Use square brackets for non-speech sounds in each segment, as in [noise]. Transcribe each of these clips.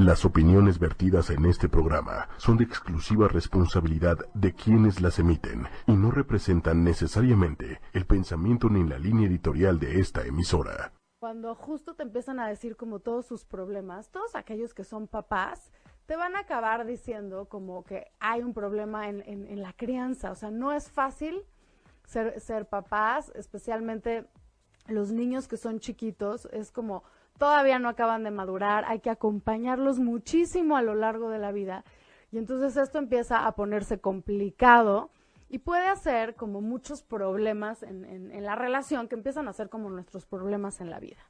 Las opiniones vertidas en este programa son de exclusiva responsabilidad de quienes las emiten y no representan necesariamente el pensamiento ni la línea editorial de esta emisora. Cuando justo te empiezan a decir como todos sus problemas, todos aquellos que son papás, te van a acabar diciendo como que hay un problema en, la crianza. O sea, no es fácil ser, ser papás, especialmente los niños que son chiquitos, es como todavía no acaban de madurar, hay que acompañarlos muchísimo a lo largo de la vida. Y entonces esto empieza a ponerse complicado y puede hacer como muchos problemas en, la relación que empiezan a ser como nuestros problemas en la vida.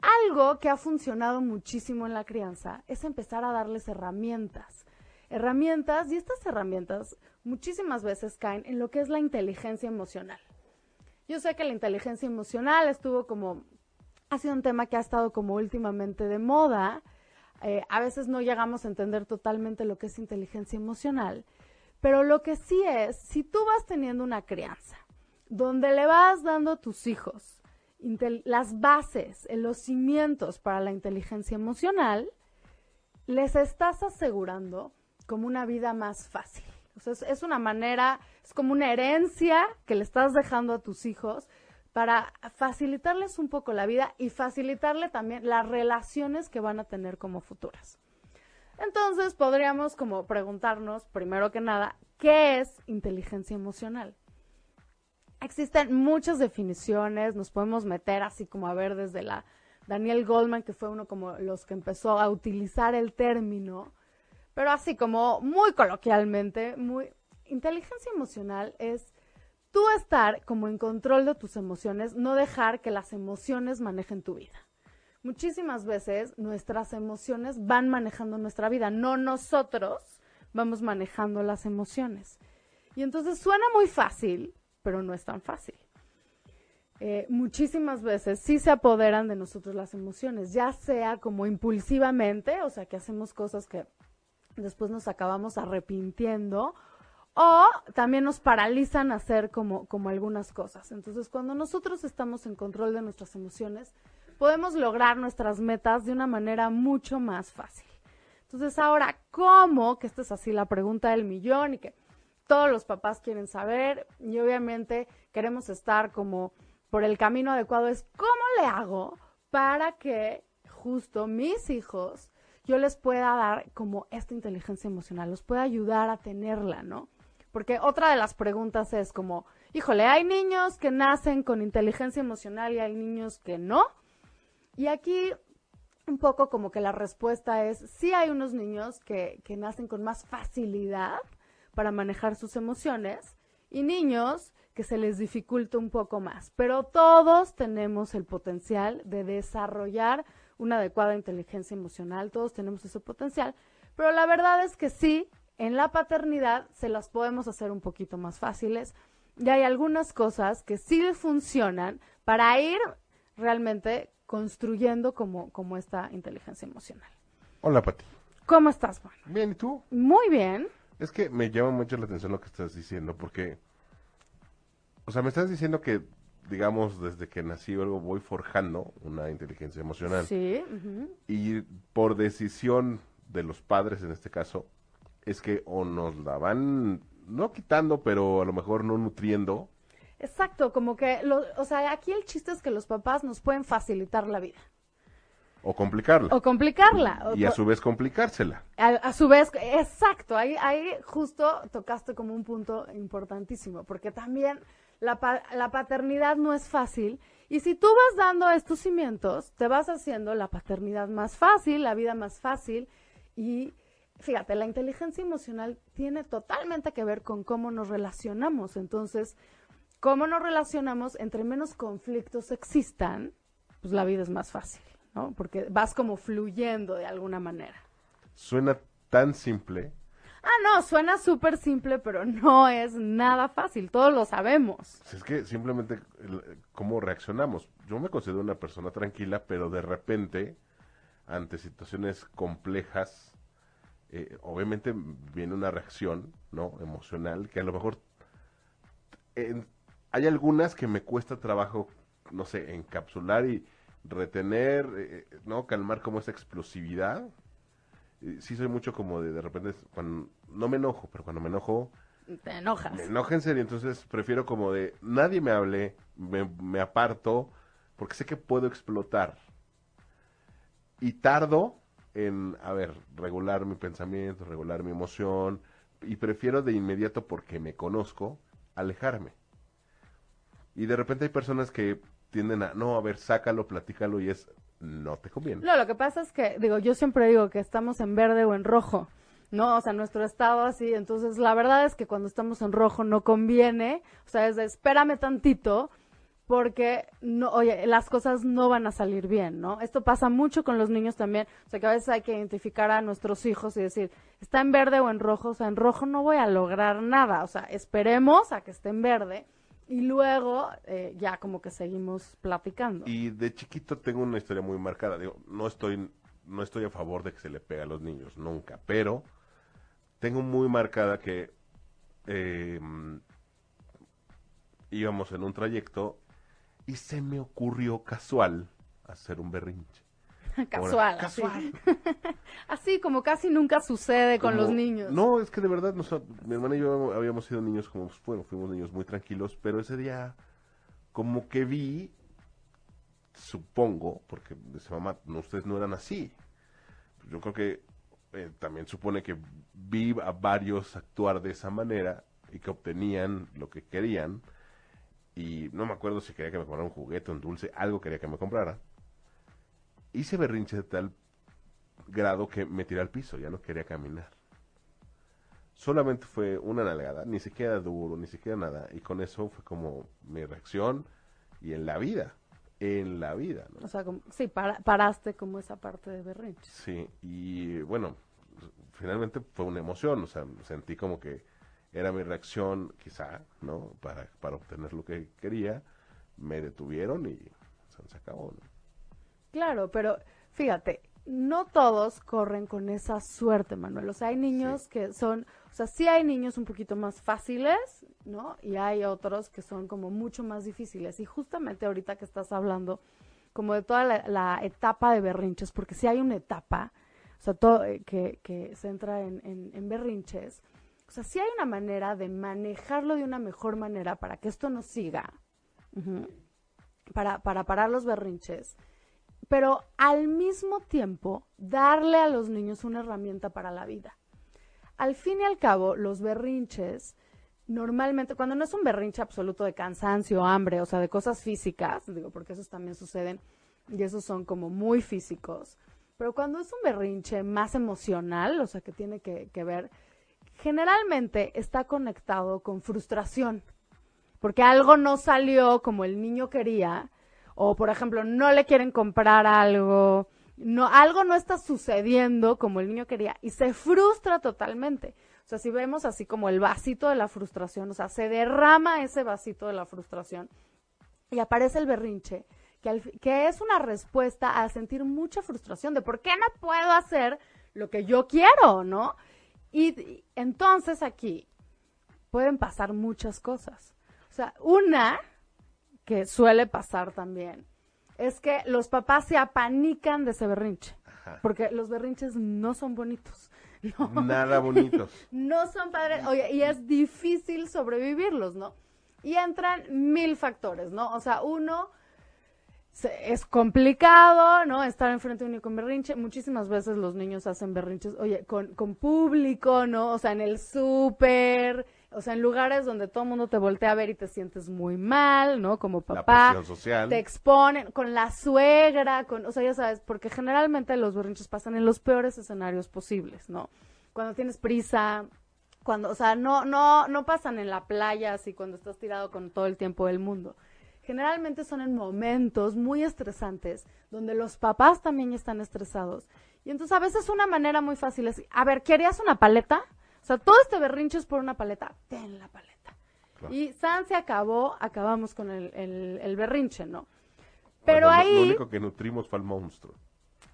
Algo que ha funcionado muchísimo en la crianza es empezar a darles herramientas. Herramientas, y estas herramientas muchísimas veces caen en lo que es la inteligencia emocional. Yo sé que la inteligencia emocional estuvo como ha sido un tema que ha estado como últimamente de moda. Eh, a veces no llegamos a entender totalmente lo que es inteligencia emocional, pero lo que sí es, si tú vas teniendo una crianza donde le vas dando a tus hijos las bases, los cimientos para la inteligencia emocional, les estás asegurando como una vida más fácil. es una manera, es como una herencia que le estás dejando a tus hijos para facilitarles un poco la vida y facilitarle también las relaciones que van a tener como futuras. Entonces podríamos como preguntarnos, primero que nada, ¿qué es inteligencia emocional? Existen muchas definiciones, nos podemos meter así como a ver desde la Daniel Goldman, que fue uno como los que empezó a utilizar el término, pero así como muy coloquialmente, muy inteligencia emocional es tú estar como en control de tus emociones, no dejar que las emociones manejen tu vida. Muchísimas veces nuestras emociones van manejando nuestra vida, no nosotros vamos manejando las emociones. Y entonces suena muy fácil, pero no es tan fácil. Eh, muchísimas veces sí se apoderan de nosotros las emociones, ya sea como impulsivamente, o sea, que hacemos cosas que después nos acabamos arrepintiendo, o también nos paralizan a hacer como, como algunas cosas. Entonces, cuando nosotros estamos en control de nuestras emociones, podemos lograr nuestras metas de una manera mucho más fácil. Entonces, ahora, ¿cómo? Que esta es así la pregunta del millón y que todos los papás quieren saber y obviamente queremos estar como por el camino adecuado es cómo le hago para que justo mis hijos yo les pueda dar como esta inteligencia emocional, los pueda ayudar a tenerla, ¿no? Porque otra de las preguntas es como, híjole, hay niños que nacen con inteligencia emocional y hay niños que no. Y aquí un poco como que la respuesta es, sí hay unos niños que, que nacen con más facilidad para manejar sus emociones y niños que se les dificulta un poco más. Pero todos tenemos el potencial de desarrollar una adecuada inteligencia emocional, todos tenemos ese potencial. Pero la verdad es que sí, en la paternidad se las podemos hacer un poquito más fáciles y hay algunas cosas que sí funcionan para ir realmente construyendo como, como esta inteligencia emocional. Hola, Pati. ¿Cómo estás, Juan? Bien, ¿y tú? Muy bien. Es que me llama mucho la atención lo que estás diciendo, porque, o sea, me estás diciendo que, digamos, desde que nací algo voy forjando una inteligencia emocional. Sí. Y por decisión de los padres, en este caso, es que o nos la van, no quitando, pero a lo mejor no nutriendo. Exacto, como que, lo, o sea, aquí el chiste es que los papás nos pueden facilitar la vida. O complicarla. O complicarla. Y a su vez complicársela. A, su vez, exacto, ahí, ahí justo tocaste como un punto importantísimo, porque también la, la paternidad no es fácil. Y si tú vas dando estos cimientos, te vas haciendo la paternidad más fácil, la vida más fácil y fíjate, la inteligencia emocional tiene totalmente que ver con cómo nos relacionamos. Entonces, cómo nos relacionamos, entre menos conflictos existan, pues la vida es más fácil, ¿no? Porque vas como fluyendo de alguna manera. Suena tan simple. Ah, no, suena súper simple, pero no es nada fácil, todos lo sabemos. Es que simplemente cómo reaccionamos. Yo me considero una persona tranquila, pero de repente, ante situaciones complejas, eh, obviamente viene una reacción, ¿no? Emocional, que a lo mejor hay algunas que me cuesta trabajo, no sé, encapsular y retener, eh, ¿no? Calmar como esa explosividad. eh, sí soy mucho como de de repente, cuando, no me enojo, pero cuando me enojo, Te enojas. me enojo en serio, entonces prefiero como de nadie me hable, me, me aparto, porque sé que puedo explotar. Y tardo en, a ver, regular mi pensamiento, regular mi emoción, y prefiero de inmediato, porque me conozco, alejarme. Y de repente hay personas que tienden a, no, a ver, sácalo, platícalo, y es, no te conviene. No, lo que pasa es que, digo, yo siempre digo que estamos en verde o en rojo, ¿no? O sea, nuestro estado así. Entonces, la verdad es que cuando estamos en rojo no conviene. O sea, es de espérame tantito porque, no, oye, las cosas no van a salir bien, ¿no? Esto pasa mucho con los niños también. O sea, que a veces hay que identificar a nuestros hijos y decir, está en verde o en rojo. O sea, en rojo no voy a lograr nada. O sea, esperemos a que esté en verde. Y luego eh, ya como que seguimos platicando. Y de chiquito tengo una historia muy marcada. Digo, no estoy, no estoy a favor de que se le pegue a los niños, nunca. Pero tengo muy marcada que eh, íbamos en un trayecto y se me ocurrió casual hacer un berrinche. Casual, [laughs] Ahora, casual. [laughs] Así como casi nunca sucede con los niños. No, es que de verdad, nos- mi hermana y yo habíamos sido niños como, pues, bueno, fuimos niños muy tranquilos, pero ese día como que vi, supongo, porque dice mamá, no, ustedes no eran así. Yo creo que eh, también supone que vi a varios actuar de esa manera y que obtenían lo que querían. Y no me acuerdo si quería que me comprara un juguete, un dulce, algo quería que me comprara. Hice berrinche de tal grado que me tiré al piso, ya no quería caminar. Solamente fue una nalgada, ni siquiera duro, ni siquiera nada. Y con eso fue como mi reacción y en la vida, en la vida, ¿no? O sea, como, sí, para- paraste como esa parte de berrinche. Sí, y bueno, finalmente fue una emoción, o sea, sentí como que era mi reacción, quizá, ¿no? Para, para obtener lo que quería, me detuvieron y se acabó, ¿no? Claro, pero fíjate, no todos corren con esa suerte, Manuel. O sea, hay niños Sí. que son, o sea, sí hay niños un poquito más fáciles, ¿no? Y hay otros que son como mucho más difíciles. Y justamente ahorita que estás hablando como de toda la, la etapa de berrinches, porque sí hay una etapa, o sea, todo, eh, que, que se entra en, en, en berrinches. O sea, sí hay una manera de manejarlo de una mejor manera para que esto no siga, para, para parar los berrinches pero al mismo tiempo darle a los niños una herramienta para la vida. Al fin y al cabo, los berrinches, normalmente, cuando no es un berrinche absoluto de cansancio, hambre, o sea, de cosas físicas, digo, porque esos también suceden y esos son como muy físicos, pero cuando es un berrinche más emocional, o sea, que tiene que ver, generalmente está conectado con frustración, porque algo no salió como el niño quería, o por ejemplo, no le quieren comprar algo, no, algo no está sucediendo como el niño quería y se frustra totalmente. O sea, si vemos así como el vasito de la frustración, o sea, se derrama ese vasito de la frustración y aparece el berrinche, que, al que es una respuesta a sentir mucha frustración de por qué no puedo hacer lo que yo quiero, ¿no? Y, entonces aquí pueden pasar muchas cosas. O sea, una que suele pasar también es que los papás se apanican de ese berrinche, Ajá. porque los berrinches no son bonitos. [laughs] No, Nada bonitos. [laughs] no son padres, oye, y es difícil sobrevivirlos, ¿no? Y entran mil factores, ¿no? O sea, uno, es complicado, ¿no? Estar enfrente de un niño con berrinche. Muchísimas veces los niños hacen berrinches, oye, con, con público, ¿no? O sea, en el súper, o sea, en lugares donde todo el mundo te voltea a ver y te sientes muy mal, ¿no? Como La papá presión social. te exponen con la suegra, con, o sea, ya sabes, porque generalmente los berrinches pasan en los peores escenarios posibles, ¿no? Cuando tienes prisa, cuando, o sea, no, no, no pasan en la playa así cuando estás tirado con todo el tiempo del mundo. Generalmente son en momentos muy estresantes, donde los papás también están estresados. Y entonces a veces una manera muy fácil es, a ver, ¿querías una paleta? O sea, todo este berrinche es por una paleta. Ten la paleta. Claro. Y San se acabó, acabamos con el, el, el berrinche, ¿no? Pero Cuando lo- Lo ahí único que nutrimos fue al monstruo.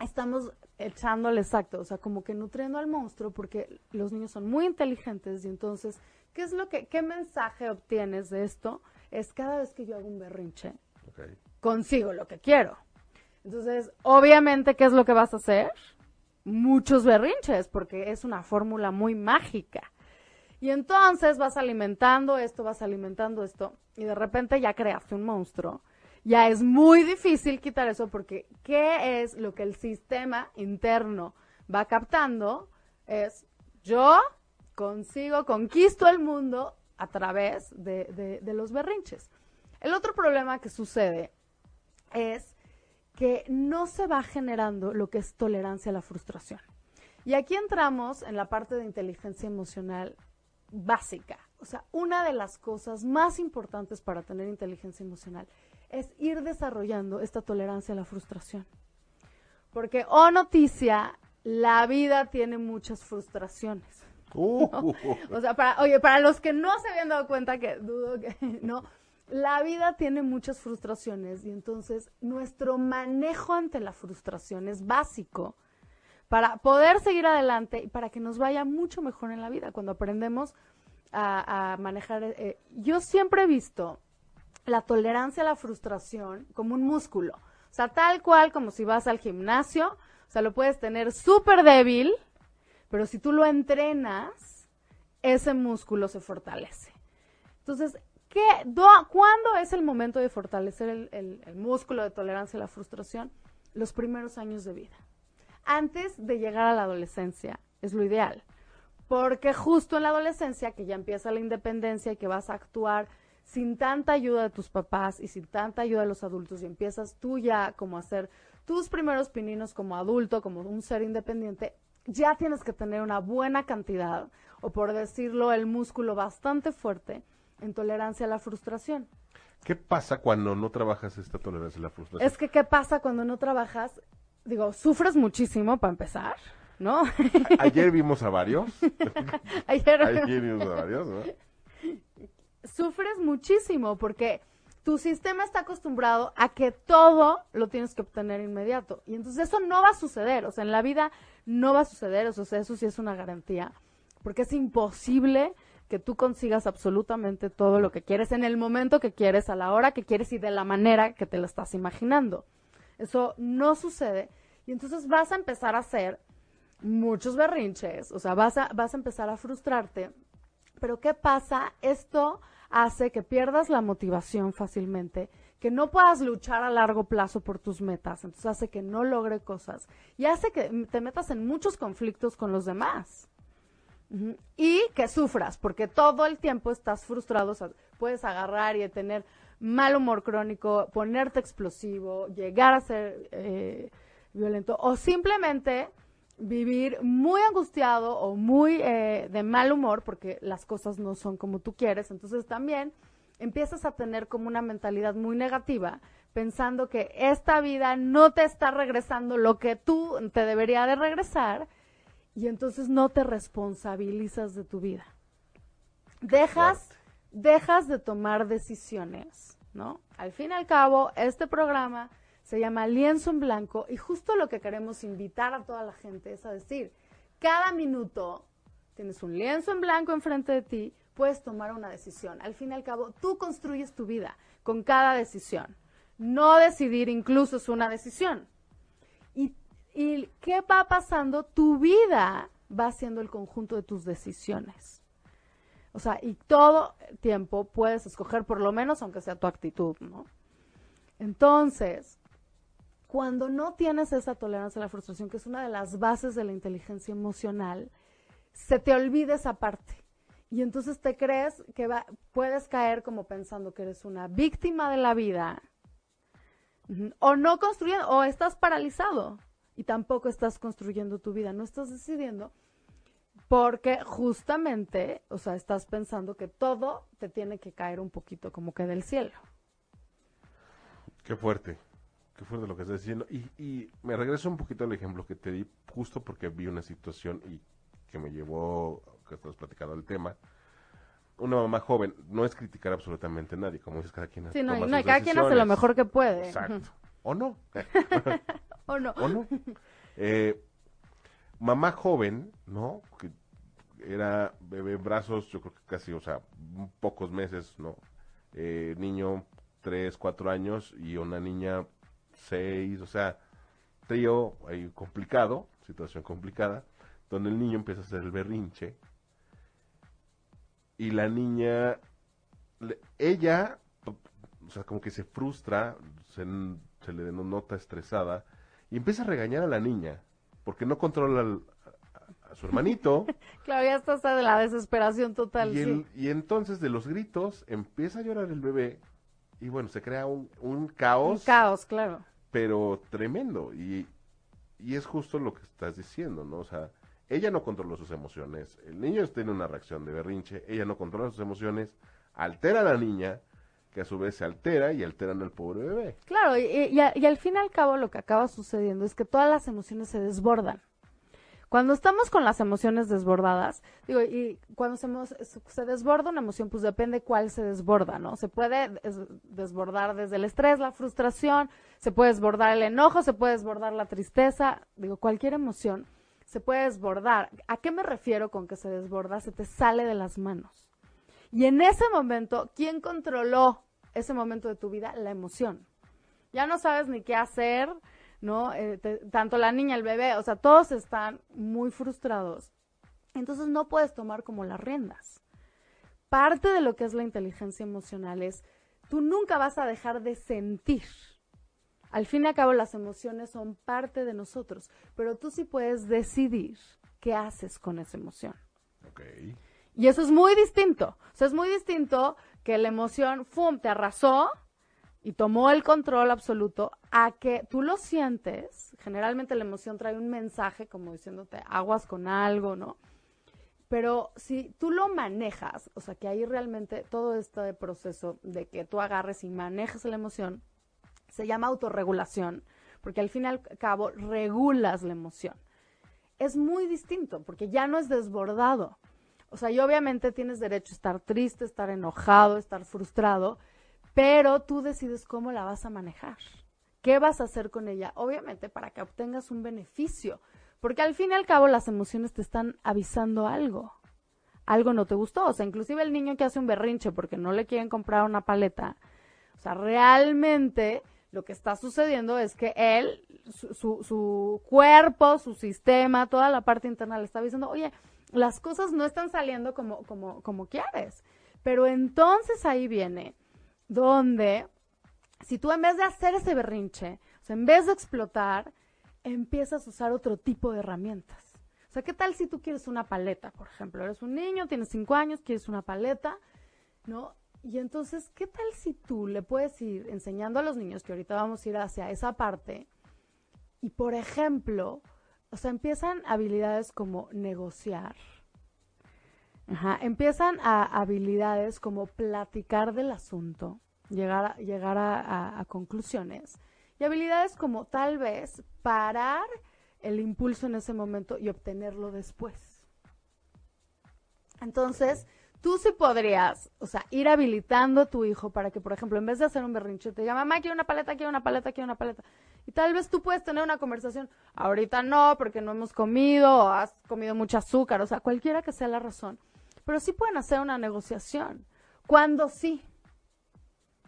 estamos echándole exacto, o sea, como que nutriendo al monstruo porque los niños son muy inteligentes y entonces, ¿qué es lo que, qué mensaje obtienes de esto? Es cada vez que yo hago un berrinche, consigo lo que quiero. Entonces, obviamente, ¿qué es lo que vas a hacer? muchos berrinches, porque es una fórmula muy mágica. Y entonces vas alimentando esto, vas alimentando esto, y de repente ya creaste un monstruo. Ya es muy difícil quitar eso porque ¿qué es lo que el sistema interno va captando? Es yo consigo, conquisto el mundo a través de, los berrinches. El otro problema que sucede es que no se va generando lo que es tolerancia a la frustración. Y aquí entramos en la parte de inteligencia emocional básica. O sea, una de las cosas más importantes para tener inteligencia emocional es ir desarrollando esta tolerancia a la frustración. Porque, oh noticia, la vida tiene muchas frustraciones. Uh. [laughs] O sea, para, oye, para los que no se habían dado cuenta, que dudo que [laughs] no, la vida tiene muchas frustraciones y entonces nuestro manejo ante la frustración es básico para poder seguir adelante y para que nos vaya mucho mejor en la vida cuando aprendemos a, manejar. Eh, yo siempre he visto la tolerancia a la frustración como un músculo, o sea, tal cual como si vas al gimnasio, o sea, lo puedes tener súper débil, pero si tú lo entrenas, ese músculo se fortalece. Entonces, ¿Qué, ¿Cuándo es el momento de fortalecer el, músculo de tolerancia a la frustración? Los primeros años de vida. Antes de llegar a la adolescencia es lo ideal. Porque justo en la adolescencia, que ya empieza la independencia y que vas a actuar sin tanta ayuda de tus papás y sin tanta ayuda de los adultos y empiezas tú ya como a hacer tus primeros pininos como adulto, como un ser independiente, ya tienes que tener una buena cantidad, o por decirlo, el músculo bastante fuerte en tolerancia a la frustración. ¿Qué pasa cuando no trabajas esta tolerancia a la frustración? Es que, ¿qué pasa cuando no trabajas? Digo, sufres muchísimo para empezar, ¿no? [laughs] Ayer vimos a varios. [laughs] Ayer... vimos a varios, ¿no? Sufres muchísimo porque tu sistema está acostumbrado a que todo lo tienes que obtener inmediato. Y entonces eso no va a suceder. O sea, en la vida no va a suceder. O sea, eso sí es una garantía. Porque es imposible que tú consigas absolutamente todo lo que quieres en el momento que quieres, a la hora que quieres y de la manera que te lo estás imaginando. Eso no sucede. Y entonces vas a empezar a hacer muchos berrinches, o sea, vas a, vas a empezar a frustrarte. Pero ¿qué pasa? Esto hace que pierdas la motivación fácilmente, que no puedas luchar a largo plazo por tus metas, entonces hace que no logre cosas y hace que te metas en muchos conflictos con los demás. Y que sufras, porque todo el tiempo estás frustrado, puedes agarrar y tener mal humor crónico, ponerte explosivo, llegar a ser eh, violento, o simplemente vivir muy angustiado o muy eh, de mal humor porque las cosas no son como tú quieres. Entonces también empiezas a tener como una mentalidad muy negativa, pensando que esta vida no te está regresando lo que tú te debería de regresar y entonces no te responsabilizas de tu vida. Dejas, dejas de tomar decisiones, ¿no? Al fin y al cabo, este programa se llama Lienzo en Blanco y justo lo que queremos invitar a toda la gente es a decir, cada minuto tienes un lienzo en blanco enfrente de ti, puedes tomar una decisión. Al fin y al cabo, tú construyes tu vida con cada decisión. No decidir incluso es una decisión. Y ¿Y qué va pasando? Tu vida va siendo el conjunto de tus decisiones. O sea, y todo tiempo puedes escoger por lo menos, aunque sea tu actitud, ¿no? Entonces, cuando no tienes esa tolerancia a la frustración, que es una de las bases de la inteligencia emocional, se te olvida esa parte. Y entonces te crees que puedes caer como pensando que eres una víctima de la vida, o no construyendo, o estás paralizado y tampoco estás construyendo tu vida, no estás decidiendo porque justamente, o sea, estás pensando que todo te tiene que caer un poquito como que del cielo. Qué fuerte, qué fuerte lo que estás diciendo. Y, y me regreso un poquito al ejemplo que te di, justo porque vi una situación y que me llevó, que estás platicando el tema. Una mamá joven, no es criticar absolutamente a nadie, como dices, cada quien hace no, no, cada quien hace lo mejor que puede. Exacto. O no. [laughs] ¿O no? ¿O no? Eh, mamá joven, ¿no? Que era bebé en brazos, yo creo que casi, o sea, pocos meses, ¿no? Eh, niño, tres, cuatro años y una niña, seis, o sea, trío ahí complicado, situación complicada, donde el niño empieza a hacer el berrinche y la niña, ella, o sea, como que se frustra, se, se le nota estresada y empieza a regañar a la niña porque no controla a, su hermanito. [laughs] claro, ya está hasta de la desesperación total. Y, y entonces de los gritos empieza a llorar el bebé y bueno, se crea un, un caos. Un caos, claro. Pero tremendo. Y, y es justo lo que estás diciendo, ¿no? O sea, ella no controla sus emociones, el niño tiene una reacción de berrinche, ella no controla sus emociones, altera a la niña, que a su vez se altera y alteran al pobre bebé. Claro, y, y, al fin y al cabo lo que acaba sucediendo es que todas las emociones se desbordan. Cuando estamos con las emociones desbordadas, digo, y cuando se, desborda una emoción, pues depende cuál se desborda, ¿no? Se puede desbordar desde el estrés, la frustración, se puede desbordar el enojo, se puede desbordar la tristeza, digo, cualquier emoción se puede desbordar. ¿A qué me refiero con que se desborda? Se te sale de las manos. Y en ese momento, ¿quién controló ese momento de tu vida? La emoción. Ya no sabes ni qué hacer, ¿no? Eh, tanto la niña, el bebé, o sea, todos están muy frustrados. Entonces no puedes tomar como las riendas. Parte de lo que es la inteligencia emocional es, tú nunca vas a dejar de sentir. Al fin y al cabo, las emociones son parte de nosotros, pero tú sí puedes decidir qué haces con esa emoción. Okay. Y eso es muy distinto. O sea, es muy distinto que la emoción, ¡fum!, te arrasó y tomó el control absoluto a que tú lo sientes. Generalmente la emoción trae un mensaje como diciéndote aguas con algo, ¿no? Pero si tú lo manejas, o sea, que ahí realmente todo este proceso de que tú agarres y manejes la emoción, se llama autorregulación, porque al fin y al cabo regulas la emoción. Es muy distinto, porque ya no es desbordado. O sea, y obviamente tienes derecho a estar triste, estar enojado, estar frustrado, pero tú decides cómo la vas a manejar. ¿Qué vas a hacer con ella? Obviamente para que obtengas un beneficio, porque al fin y al cabo las emociones te están avisando algo. Algo no te gustó, o sea, inclusive el niño que hace un berrinche porque no le quieren comprar una paleta, o sea, realmente lo que está sucediendo es que él, su, su, cuerpo, su sistema, toda la parte interna le está diciendo, oye, las cosas no están saliendo como, como, como quieres. Pero entonces ahí viene donde, si tú en vez de hacer ese berrinche, o sea, en vez de explotar, empiezas a usar otro tipo de herramientas. O sea, ¿qué tal si tú quieres una paleta, por ejemplo? Eres un niño, tienes cinco años, quieres una paleta, ¿no? Y entonces, ¿qué tal si tú le puedes ir enseñando a los niños, que ahorita vamos a ir hacia esa parte, y por ejemplo, o sea, empiezan habilidades como negociar, Ajá, empiezan a habilidades como platicar del asunto, llegar, a, llegar a, conclusiones, y habilidades como tal vez parar el impulso en ese momento y obtenerlo después. Entonces, tú sí podrías, o sea, ir habilitando a tu hijo para que, por ejemplo, en vez de hacer un berrinche, te diga, mamá, quiero una paleta, quiero una paleta, quiero una paleta. Y tal vez tú puedes tener una conversación, ahorita no, porque no hemos comido, o has comido mucho azúcar, o sea, cualquiera que sea la razón. Pero sí pueden hacer una negociación. Cuando sí.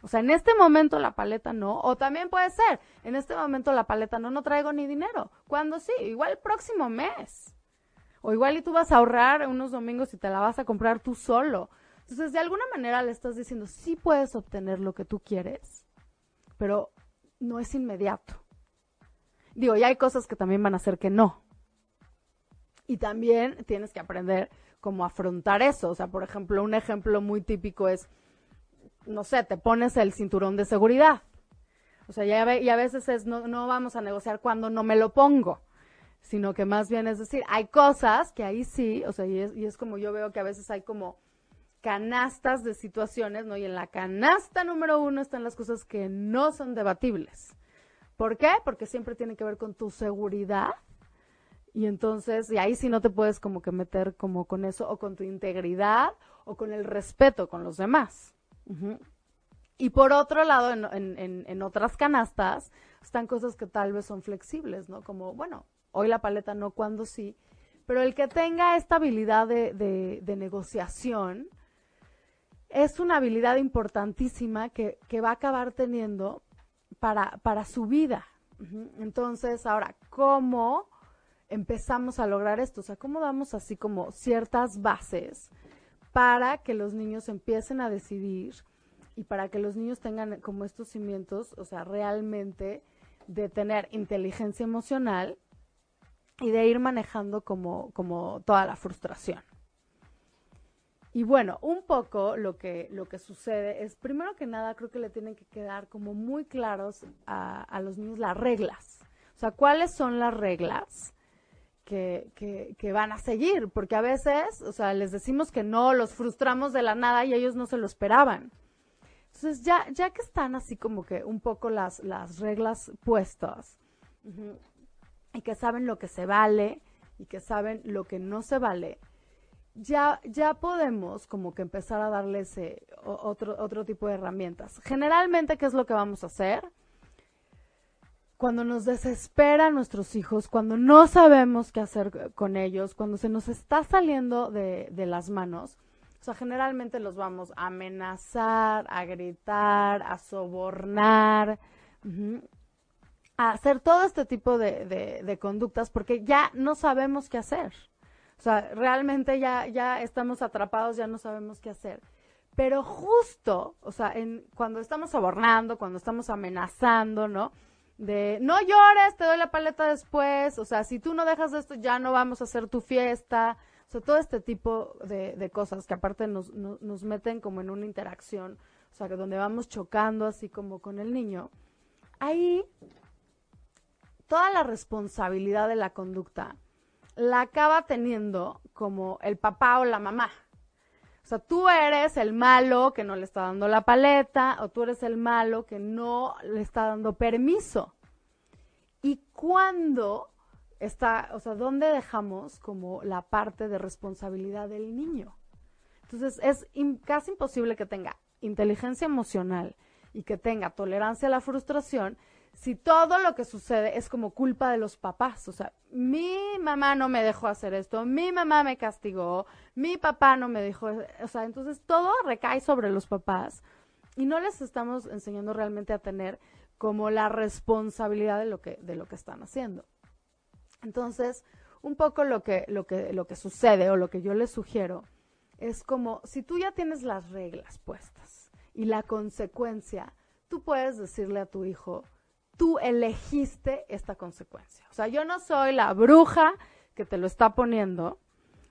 O sea, en este momento la paleta no, o también puede ser, en este momento la paleta no, no traigo ni dinero. Cuando sí, igual el próximo mes. O igual y tú vas a ahorrar unos domingos y te la vas a comprar tú solo. Entonces, de alguna manera le estás diciendo, sí puedes obtener lo que tú quieres, pero no es inmediato. Digo, y hay cosas que también van a hacer que no. Y también tienes que aprender cómo afrontar eso. O sea, por ejemplo, un ejemplo muy típico es, no sé, te pones el cinturón de seguridad. O sea, ya, y a veces es, no, no vamos a negociar cuando no me lo pongo sino que más bien es decir, hay cosas que ahí sí, o sea, y es, y es como yo veo que a veces hay como canastas de situaciones, ¿no? Y en la canasta número uno están las cosas que no son debatibles. ¿Por qué? Porque siempre tiene que ver con tu seguridad. Y entonces, y ahí sí no te puedes como que meter como con eso, o con tu integridad, o con el respeto con los demás. Y por otro lado, en, en, en, otras canastas, están cosas que tal vez son flexibles, ¿no? Como, bueno, hoy la paleta no, cuando sí, pero el que tenga esta habilidad de, negociación es una habilidad importantísima que, va a acabar teniendo para, para su vida. Entonces, ahora, ¿cómo empezamos a lograr esto? O sea, ¿cómo damos así como ciertas bases para que los niños empiecen a decidir y para que los niños tengan como estos cimientos, o sea, realmente de tener inteligencia emocional y de ir manejando como, como toda la frustración. Y bueno, un poco lo que, lo que sucede es, primero que nada, creo que le tienen que quedar como muy claros a, a los niños las reglas. O sea, ¿cuáles son las reglas que, que, van a seguir? Porque a veces, o sea, les decimos que no, los frustramos de la nada y ellos no se lo esperaban. Entonces, ya, ya que están así como que un poco las, las reglas puestas y que saben lo que se vale y que saben lo que no se vale, ya, ya podemos como que empezar a darles eh, otro, otro tipo de herramientas. Generalmente, ¿qué es lo que vamos a hacer? Cuando nos desesperan nuestros hijos, cuando no sabemos qué hacer con ellos, cuando se nos está saliendo de, las manos, o sea, generalmente los vamos a amenazar, a gritar, a sobornar, a hacer todo este tipo de conductas porque ya no sabemos qué hacer. O sea, realmente ya, ya estamos atrapados, ya no sabemos qué hacer. Pero justo, o sea, en, cuando estamos sobornando, cuando estamos amenazando, ¿no? De no llores, te doy la paleta después, o sea, si tú no dejas esto, ya no vamos a hacer tu fiesta. O sea, todo este tipo de, de cosas que aparte nos, nos, nos, meten como en una interacción, o sea, que donde vamos chocando así como con el niño. Ahí, toda la responsabilidad de la conducta la acaba teniendo como el papá o la mamá. O sea, tú eres el malo que no le está dando la paleta o tú eres el malo que no le está dando permiso. ¿Y cuándo está, o sea, dónde dejamos como la parte de responsabilidad del niño? Entonces, es casi imposible que tenga inteligencia emocional y que tenga tolerancia a la frustración si todo lo que sucede es como culpa de los papás, o sea, mi mamá no me dejó hacer esto, mi mamá me castigó, mi papá no me dejó, o sea, entonces todo recae sobre los papás y no les estamos enseñando realmente a tener como la responsabilidad de lo que de lo que están haciendo. Entonces, un poco lo que lo que lo que sucede o lo que yo les sugiero es como si tú ya tienes las reglas puestas y la consecuencia, tú puedes decirle a tu hijo, tú elegiste esta consecuencia. O sea, yo no soy la bruja que te lo está poniendo,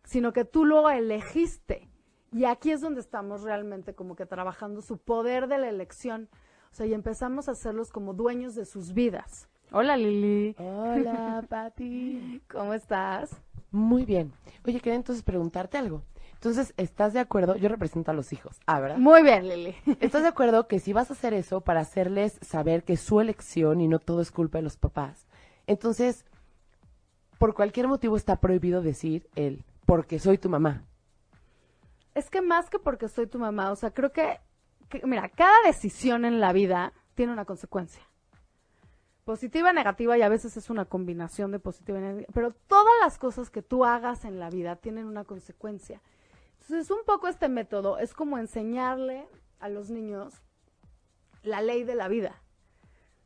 sino que tú lo elegiste. Y aquí es donde estamos realmente como que trabajando su poder de la elección. O sea, y empezamos a hacerlos como dueños de sus vidas. Hola Lili. Hola [laughs] Patti. ¿Cómo estás? Muy bien. Oye, quería entonces preguntarte algo. Entonces, ¿estás de acuerdo? Yo represento a los hijos. Ah, ¿verdad? Muy bien, Lili. ¿Estás de acuerdo que si vas a hacer eso para hacerles saber que es su elección y no todo es culpa de los papás, entonces, por cualquier motivo está prohibido decir el porque soy tu mamá? Es que más que porque soy tu mamá, o sea, creo que, que mira, cada decisión en la vida tiene una consecuencia. Positiva, negativa y a veces es una combinación de positiva y negativa, pero todas las cosas que tú hagas en la vida tienen una consecuencia. Entonces, un poco este método es como enseñarle a los niños la ley de la vida.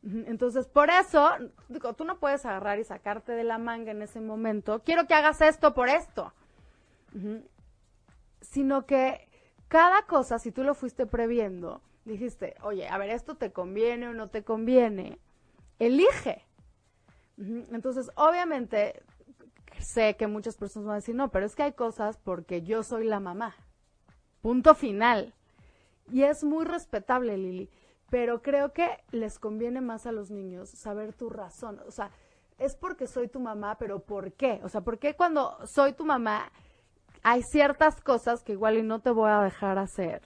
Entonces, por eso, digo, tú no puedes agarrar y sacarte de la manga en ese momento, quiero que hagas esto por esto. Sino que cada cosa, si tú lo fuiste previendo, dijiste, oye, a ver, esto te conviene o no te conviene, elige. Entonces, obviamente, sé que muchas personas van a decir, no, pero es que hay cosas porque yo soy la mamá. Punto final. Y es muy respetable, Lili. Pero creo que les conviene más a los niños saber tu razón. O sea, es porque soy tu mamá, pero ¿por qué? O sea, ¿por qué cuando soy tu mamá hay ciertas cosas que igual y no te voy a dejar hacer?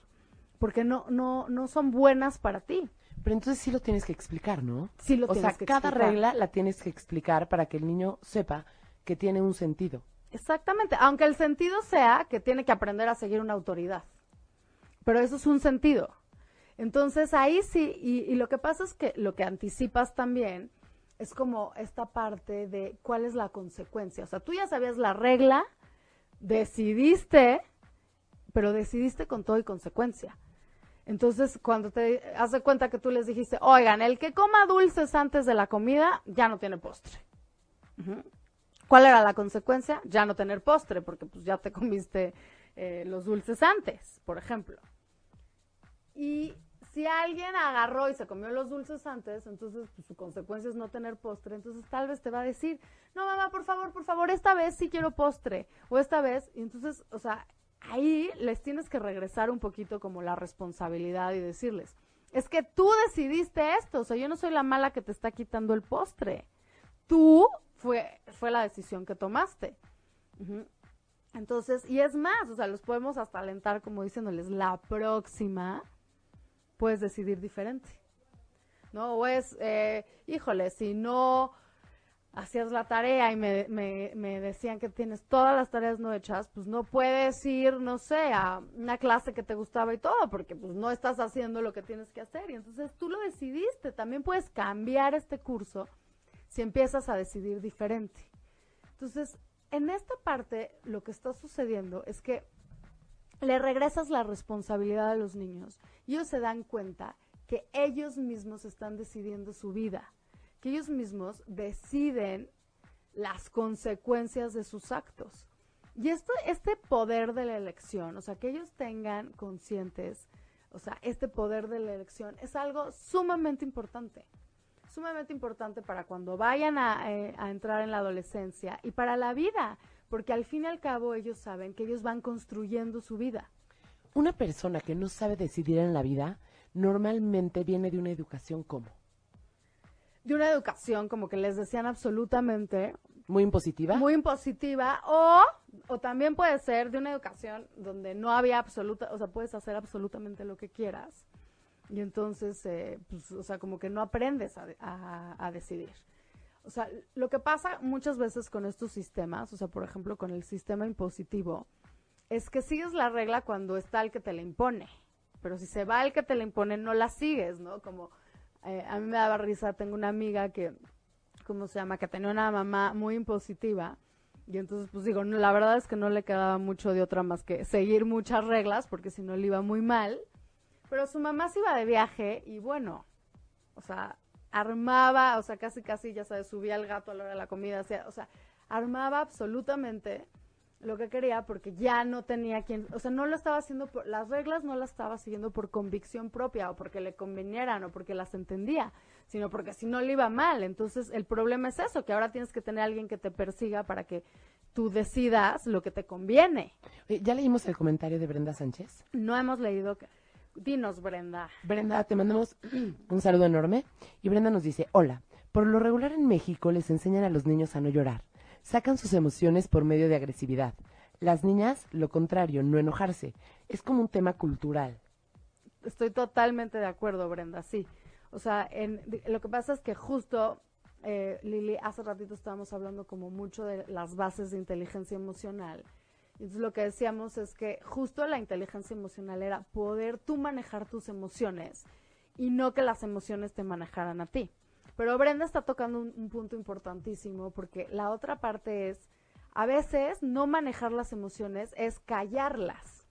Porque no, no, no son buenas para ti. Pero entonces sí lo tienes que explicar, ¿no? Sí lo o tienes sea, que cada explicar. regla la tienes que explicar para que el niño sepa que tiene un sentido. Exactamente, aunque el sentido sea que tiene que aprender a seguir una autoridad. Pero eso es un sentido. Entonces ahí sí, y, lo que pasa es que lo que anticipas también es como esta parte de cuál es la consecuencia. O sea, tú ya sabías la regla, decidiste, pero decidiste con todo y consecuencia. Entonces, cuando te hace cuenta que tú les dijiste, oigan, el que coma dulces antes de la comida ya no tiene postre. ¿Cuál era la consecuencia? Ya no tener postre, porque pues ya te [laughs] comiste eh, los dulces antes, por ejemplo. Y si alguien agarró y se comió los dulces antes, entonces pues, su consecuencia es no tener postre, entonces tal vez te va a decir, no mamá, por favor, por favor, esta vez sí quiero postre, o esta vez, y entonces, o sea, ahí les tienes que regresar un poquito como la responsabilidad y decirles, es que tú decidiste esto, o sea, yo no soy la mala que te está quitando el postre, tú fue, fue la decisión que tomaste. Entonces, y es más, o sea, los podemos hasta alentar como diciéndoles, la próxima puedes decidir diferente. ¿No? O es, eh, híjole, si no hacías la tarea y me, me, decían que tienes todas las tareas no hechas, pues no puedes ir, no sé, a una clase que te gustaba y todo, porque pues no estás haciendo lo que tienes que hacer. Y entonces tú lo decidiste. También puedes cambiar este curso si empiezas a decidir diferente. Entonces, en esta parte lo que está sucediendo es que le regresas la responsabilidad a los niños y ellos se dan cuenta que ellos mismos están decidiendo su vida, que ellos mismos deciden las consecuencias de sus actos. Y esto, este poder de la elección, o sea, que ellos tengan conscientes, o sea, este poder de la elección es algo sumamente importante sumamente importante para cuando vayan eh, a, entrar en la adolescencia y para la vida, porque al fin y al cabo ellos saben que ellos van construyendo su vida. Una persona que no sabe decidir en la vida normalmente viene de una educación como. De una educación como que les decían absolutamente. Muy impositiva. Muy impositiva. O, o también puede ser de una educación donde no había absoluta, o sea, puedes hacer absolutamente lo que quieras. Y entonces, eh, pues, o sea, como que no aprendes a, decidir. O sea, lo que pasa muchas veces con estos sistemas, o sea, por ejemplo, con el sistema impositivo, es que sigues la regla cuando está el que te la impone. Pero si se va el que te la impone, no la sigues, ¿no? Como eh, a mí me daba risa, tengo una amiga que, ¿cómo se llama? Que tenía una mamá muy impositiva. Y entonces, pues digo, la verdad es que no le quedaba mucho de otra más que seguir muchas reglas, porque si no le iba muy mal. Pero su mamá se iba de viaje y bueno, o sea, armaba, o sea, casi casi, ya sabes, subía el gato a la hora de la comida, o sea, armaba absolutamente lo que quería porque ya no tenía quien, o sea, no lo estaba haciendo por, las reglas no las estaba siguiendo por convicción propia o porque le convenieran o porque las entendía, sino porque si no le iba mal. Entonces, el problema es eso, que ahora tienes que tener a alguien que te persiga para que tú decidas lo que te conviene. ¿Ya leímos el comentario de Brenda Sánchez? No hemos leído que Dinos, Brenda. Brenda, te mandamos [clears throat] un saludo enorme. Y Brenda nos dice, hola, por lo regular en México les enseñan a los niños a no llorar. Sacan sus emociones por medio de agresividad. Las niñas, lo contrario, no enojarse. Es como un tema cultural. Estoy totalmente de acuerdo, Brenda, sí. O sea, en, lo que pasa es que justo, eh, Lili, hace ratito estábamos hablando como mucho de las bases de inteligencia emocional entonces lo que decíamos es que justo la inteligencia emocional era poder tú manejar tus emociones y no que las emociones te manejaran a ti. Pero Brenda está tocando un, punto importantísimo porque la otra parte es, a veces no manejar las emociones es callarlas.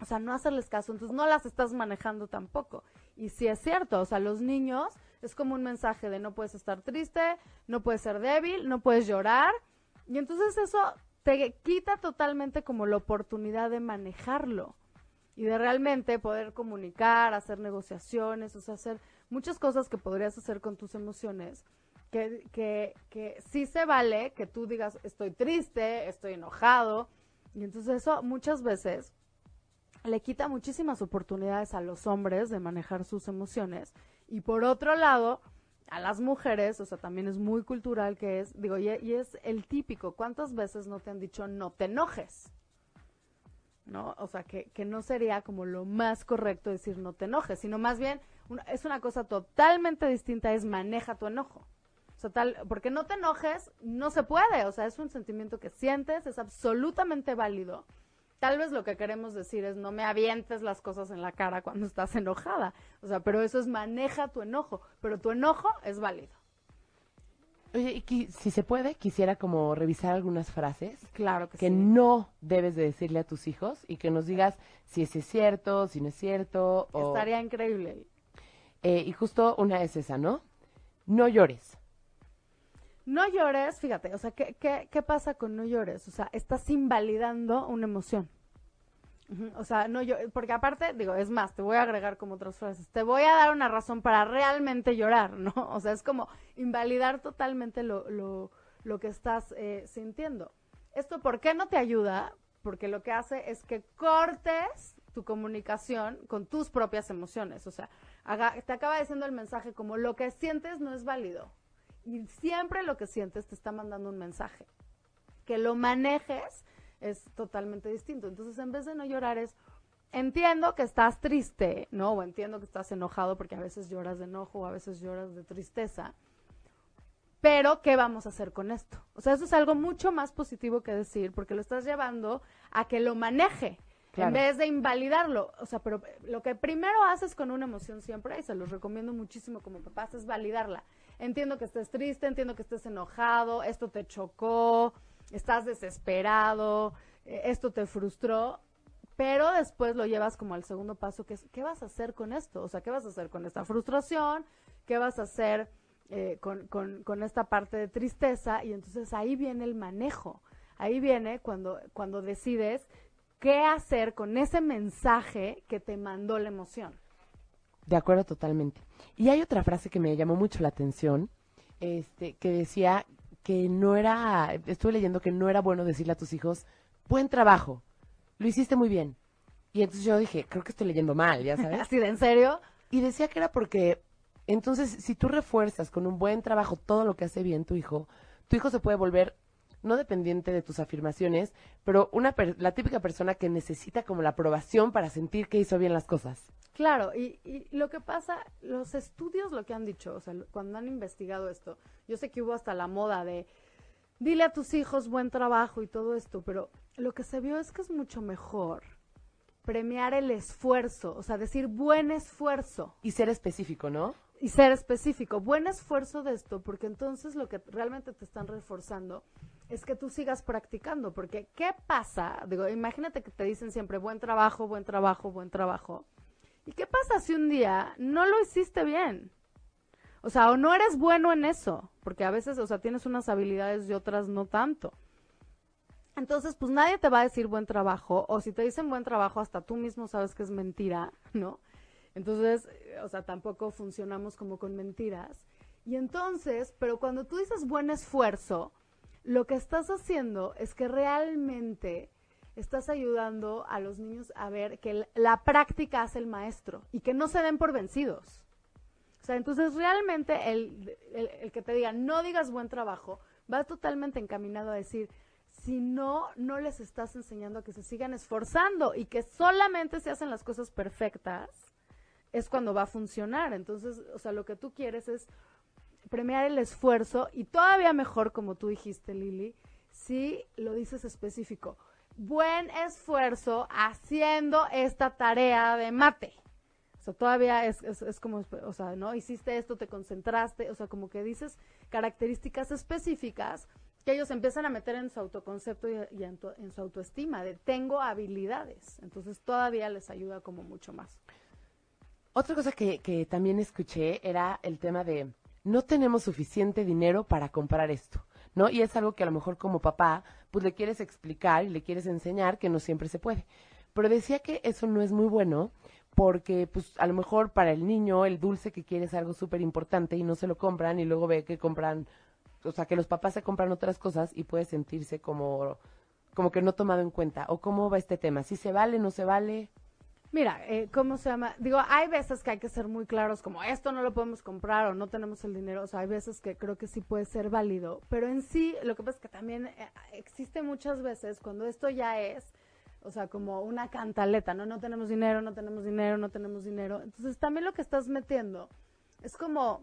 O sea, no hacerles caso, entonces no las estás manejando tampoco. Y sí es cierto, o sea, los niños es como un mensaje de no puedes estar triste, no puedes ser débil, no puedes llorar. Y entonces eso te quita totalmente como la oportunidad de manejarlo y de realmente poder comunicar, hacer negociaciones, o sea, hacer muchas cosas que podrías hacer con tus emociones, que, que, que sí se vale que tú digas estoy triste, estoy enojado, y entonces eso muchas veces le quita muchísimas oportunidades a los hombres de manejar sus emociones. Y por otro lado, a las mujeres, o sea, también es muy cultural que es, digo, y, es el típico, ¿cuántas veces no te han dicho no te enojes? ¿No? O sea, que, que no sería como lo más correcto decir no te enojes, sino más bien es una cosa totalmente distinta, es maneja tu enojo. O sea, tal, porque no te enojes, no se puede, o sea, es un sentimiento que sientes, es absolutamente válido Tal vez lo que queremos decir es no me avientes las cosas en la cara cuando estás enojada. O sea, pero eso es maneja tu enojo. Pero tu enojo es válido. Oye, y si se puede, quisiera como revisar algunas frases. Claro que, no debes de decirle a tus hijos y que nos digas si ese es cierto, si no es cierto. Estaría increíble. Eh, y justo una es esa, ¿no? No llores. No llores, fíjate, o sea, ¿qué, qué, qué pasa con no llores? O sea, estás invalidando una emoción. O sea, no yo, porque aparte, digo, es más, te voy a agregar como otras frases, te voy a dar una razón para realmente llorar, ¿no? [laughs] O sea, es como invalidar totalmente lo, lo, lo que estás eh, sintiendo. ¿Esto por qué no te ayuda? Porque lo que hace es que cortes tu comunicación con tus propias emociones. O sea, te acaba diciendo el mensaje como lo que sientes no es válido. Y siempre lo que sientes te está mandando un mensaje. Que lo manejes es totalmente distinto. Entonces, en vez de no llorar es, entiendo que estás triste, ¿no? O entiendo que estás enojado porque a veces lloras de enojo o a veces lloras de tristeza. Pero, ¿qué vamos a hacer con esto? O sea, eso es algo mucho más positivo que decir, porque lo estás llevando a que lo maneje, Claro. en vez de invalidarlo. O sea, pero lo que primero haces con una emoción siempre, y se los recomiendo muchísimo como papás, es validarla. Entiendo que estés triste, entiendo que estés enojado, esto te chocó, estás desesperado, eh, esto te frustró, pero después lo llevas como al segundo paso, que es, ¿qué vas a hacer con esto? O sea, ¿qué vas a hacer con esta frustración? ¿Qué vas a hacer eh, con, con- con esta parte de tristeza? Y entonces ahí viene el manejo. Ahí viene cuando, cuando decides qué hacer con ese mensaje que te mandó la emoción. De acuerdo totalmente. Y hay otra frase que me llamó mucho la atención, este, que decía que no era, estuve leyendo que no era bueno decirle a tus hijos, buen trabajo, lo hiciste muy bien. Y entonces yo dije, creo que estoy leyendo mal, ya sabes. [laughs] Así de en serio. Y decía que era porque, entonces, si tú refuerzas con un buen trabajo todo lo que hace bien tu hijo, tu hijo se puede volver no dependiente de tus afirmaciones, pero una per- la típica persona que necesita como la aprobación para sentir que hizo bien las cosas. Claro, y, y lo que pasa, los estudios lo que han dicho, o sea, cuando han investigado esto, yo sé que hubo hasta la moda de dile a tus hijos buen trabajo y todo esto, pero lo que se vio es que es mucho mejor premiar el esfuerzo, o sea, decir buen esfuerzo Y ser específico, ¿no? Y ser específico, buen esfuerzo de esto, porque entonces lo que realmente te están reforzando es que tú sigas practicando, porque ¿qué pasa? Digo, imagínate que te dicen siempre buen trabajo, buen trabajo, buen trabajo. ¿Y qué pasa si un día no lo hiciste bien? O sea, o no eres bueno en eso, porque a veces, o sea, tienes unas habilidades y otras no tanto. Entonces, pues nadie te va a decir buen trabajo, o si te dicen buen trabajo, hasta tú mismo sabes que es mentira, ¿no? Entonces, eh, o sea, tampoco funcionamos como con mentiras. Y entonces, pero cuando tú dices buen esfuerzo, lo que estás haciendo es que realmente estás ayudando a los niños a ver que la práctica hace el maestro y que no se den por vencidos. O sea, entonces realmente el, el, el que te diga no digas buen trabajo va totalmente encaminado a decir, si no, no les estás enseñando a que se sigan esforzando y que solamente se hacen las cosas perfectas, es cuando va a funcionar. Entonces, o sea, lo que tú quieres es premiar el esfuerzo y todavía mejor, como tú dijiste, Lili, si lo dices específico. Buen esfuerzo haciendo esta tarea de mate. O sea, todavía es, es, como, o sea, ¿no? Hiciste esto, te concentraste, o sea, como que dices características específicas que ellos empiezan a meter en su autoconcepto y, en su autoestima, de tengo habilidades. Entonces todavía les ayuda como mucho más. Otra cosa que, que también escuché era el tema de no tenemos suficiente dinero para comprar esto, ¿no? Y es algo que a lo mejor como papá, pues le quieres explicar y le quieres enseñar que no siempre se puede. Pero decía que eso no es muy bueno porque, pues, a lo mejor para el niño el dulce que quiere es algo súper importante y no se lo compran y luego ve que compran, o sea, que los papás se compran otras cosas y puede sentirse como, como que no tomado en cuenta. ¿O cómo va este tema? ¿Si se vale, no se vale? Mira, eh, ¿cómo se llama? Digo, hay veces que hay que ser muy claros, como esto no lo podemos comprar o no tenemos el dinero. O sea, hay veces que creo que sí puede ser válido. Pero en sí, lo que pasa es que también eh, existe muchas veces cuando esto ya es, o sea, como una cantaleta, ¿no? No tenemos dinero, no tenemos dinero, no tenemos dinero. Entonces, también lo que estás metiendo es como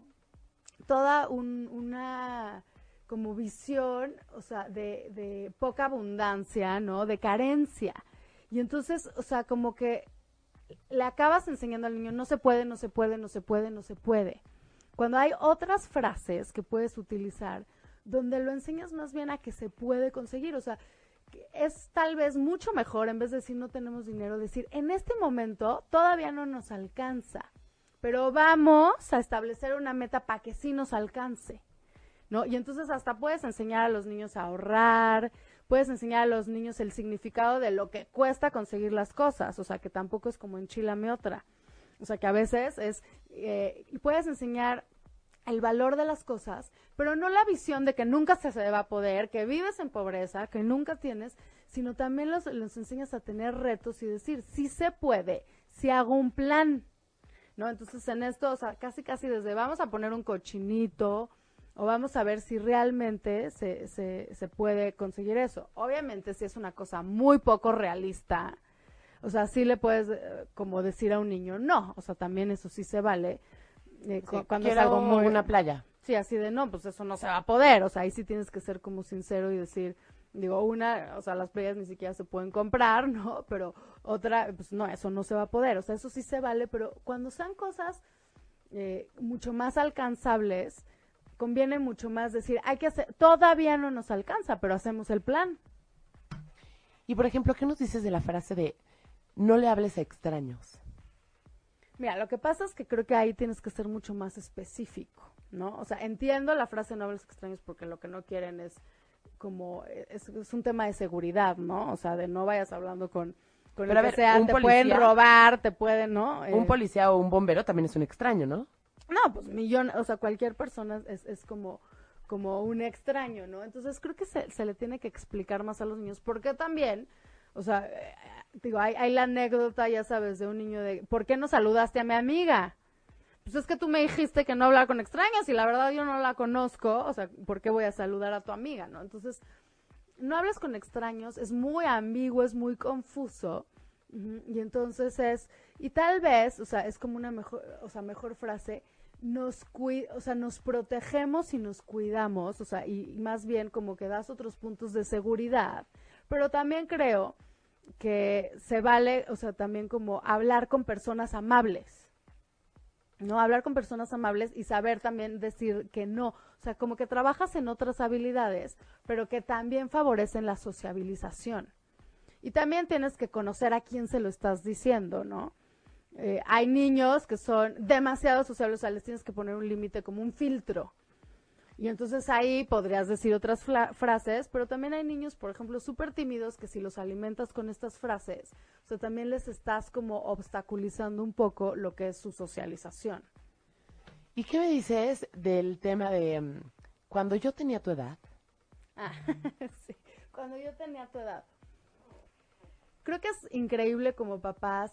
toda un- una como visión, o sea, de, de poca abundancia, ¿no? De carencia. Y entonces, o sea, como que le acabas enseñando al niño, no se puede, no se puede, no se puede, no se puede. Cuando hay otras frases que puedes utilizar donde lo enseñas más bien a que se puede conseguir, o sea, es tal vez mucho mejor en vez de decir no tenemos dinero, decir en este momento todavía no nos alcanza, pero vamos a establecer una meta para que sí nos alcance. ¿no? Y entonces hasta puedes enseñar a los niños a ahorrar, puedes enseñar a los niños el significado de lo que cuesta conseguir las cosas, o sea, que tampoco es como enchilame otra. O sea, que a veces es, eh, puedes enseñar el valor de las cosas, pero no la visión de que nunca se, se va a poder, que vives en pobreza, que nunca tienes, sino también los, los enseñas a tener retos y decir, sí se puede, si hago un plan, ¿no? Entonces en esto, o sea, casi casi desde vamos a poner un cochinito o vamos a ver si realmente se, se, se puede conseguir eso. Obviamente si es una cosa muy poco realista, o sea, sí le puedes eh, como decir a un niño, no, o sea, también eso sí se vale. eh, cu- cuando es algo muy una playa. Sí, así de no, pues eso no se va a poder. O sea, ahí sí tienes que ser como sincero y decir, digo, una, o sea, las playas ni siquiera se pueden comprar, [laughs] ¿no? Pero otra, pues no, eso no se va a poder. O sea, eso sí se vale, pero cuando sean cosas eh, mucho más alcanzables, conviene mucho más decir, hay que hacer, todavía no nos alcanza, pero hacemos el plan. Y por ejemplo, ¿qué nos dices de la frase de no le hables a extraños? Mira, lo que pasa es que creo que ahí tienes que ser mucho más específico, ¿no? O sea, entiendo la frase no hables extraños porque lo que no quieren es como, es, es un tema de seguridad, ¿no? O sea, de no vayas hablando con, con Pero el a que ver, sea, un te policía- pueden robar, te pueden, ¿no? Eh, Un policía o un bombero también es un extraño, ¿no? No, pues millón, o sea, cualquier persona es, es como, como un extraño, ¿no? Entonces creo que se, se le tiene que explicar más a los niños, porque también, o sea, eh, digo, hay, hay la anécdota, ya sabes, de un niño de, ¿por qué no saludaste a mi amiga? Pues es que tú me dijiste que no hablar con extraños y la verdad yo no la conozco, o sea, ¿por qué voy a saludar a tu amiga, no? Entonces, no hables con extraños, es muy ambiguo, es muy confuso. Y entonces es, y tal vez, o sea, es como una mejor, o sea, mejor frase, nos o sea, nos protegemos y nos cuidamos, o sea, y, y más bien como que das otros puntos de seguridad, pero también creo que se vale, o sea, también como hablar con personas amables. ¿no? Hablar con personas amables y saber también decir que no. O sea, como que trabajas en otras habilidades, pero que también favorecen la sociabilización. Y también tienes que conocer a quién se lo estás diciendo, ¿no? Eh, hay niños que son demasiado sociables, o sea, les tienes que poner un límite como un filtro. Y entonces ahí podrías decir otras frases, pero también hay niños, por ejemplo, súper tímidos que si los alimentas con estas frases, o sea, también les estás como obstaculizando un poco lo que es su socialización. ¿Y qué me dices del tema de mm, cuando yo tenía tu edad? Ah, [laughs] sí. Cuando yo tenía tu edad. Creo que es increíble como papás